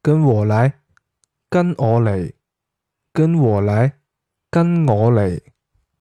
跟我来，跟我嚟，跟我嚟，跟我嚟。